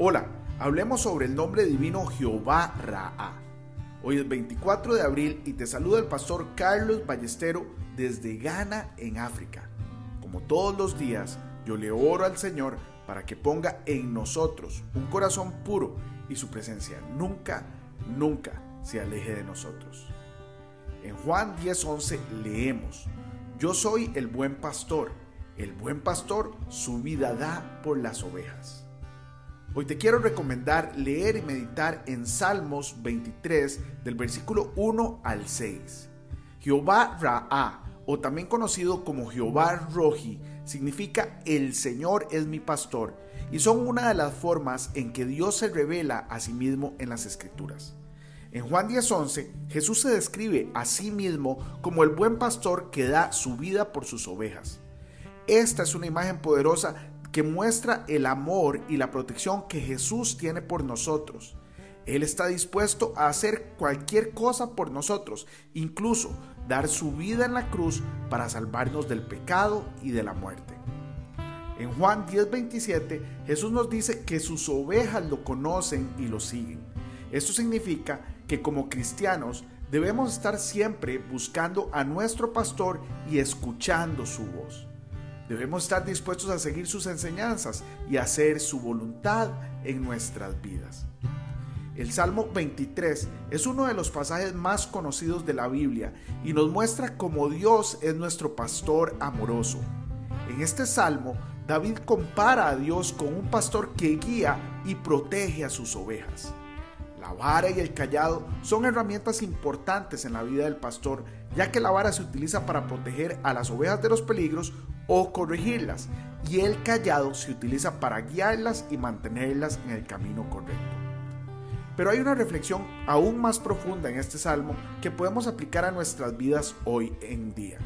Hola, hablemos sobre el nombre divino Jehová Raá. Hoy es 24 de abril y te saluda el pastor Carlos Ballestero desde Ghana, en África. Como todos los días, yo le oro al Señor para que ponga en nosotros un corazón puro y su presencia nunca, nunca se aleje de nosotros. En Juan 10:11 leemos, Yo soy el buen pastor, el buen pastor su vida da por las ovejas. Hoy te quiero recomendar leer y meditar en Salmos 23 del versículo 1 al 6. Jehová Raá, o también conocido como Jehová Roji, significa el Señor es mi pastor y son una de las formas en que Dios se revela a sí mismo en las Escrituras. En Juan 10:11, Jesús se describe a sí mismo como el buen pastor que da su vida por sus ovejas. Esta es una imagen poderosa muestra el amor y la protección que Jesús tiene por nosotros. Él está dispuesto a hacer cualquier cosa por nosotros, incluso dar su vida en la cruz para salvarnos del pecado y de la muerte. En Juan 10:27 Jesús nos dice que sus ovejas lo conocen y lo siguen. Esto significa que como cristianos debemos estar siempre buscando a nuestro pastor y escuchando su voz. Debemos estar dispuestos a seguir sus enseñanzas y hacer su voluntad en nuestras vidas. El Salmo 23 es uno de los pasajes más conocidos de la Biblia y nos muestra cómo Dios es nuestro pastor amoroso. En este salmo, David compara a Dios con un pastor que guía y protege a sus ovejas. La vara y el callado son herramientas importantes en la vida del pastor, ya que la vara se utiliza para proteger a las ovejas de los peligros o corregirlas, y el callado se utiliza para guiarlas y mantenerlas en el camino correcto. Pero hay una reflexión aún más profunda en este salmo que podemos aplicar a nuestras vidas hoy en día.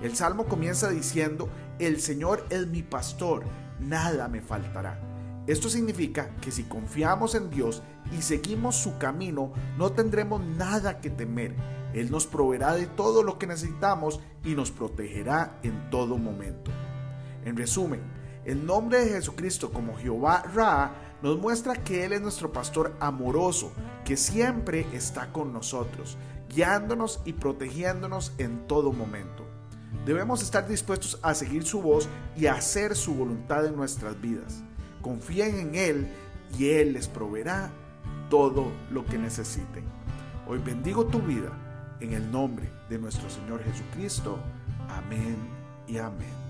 El salmo comienza diciendo, el Señor es mi pastor, nada me faltará. Esto significa que si confiamos en Dios y seguimos su camino, no tendremos nada que temer. Él nos proveerá de todo lo que necesitamos y nos protegerá en todo momento. En resumen, el nombre de Jesucristo como Jehová Ra nos muestra que Él es nuestro pastor amoroso, que siempre está con nosotros, guiándonos y protegiéndonos en todo momento. Debemos estar dispuestos a seguir su voz y a hacer su voluntad en nuestras vidas confíen en Él y Él les proveerá todo lo que necesiten. Hoy bendigo tu vida en el nombre de nuestro Señor Jesucristo. Amén y amén.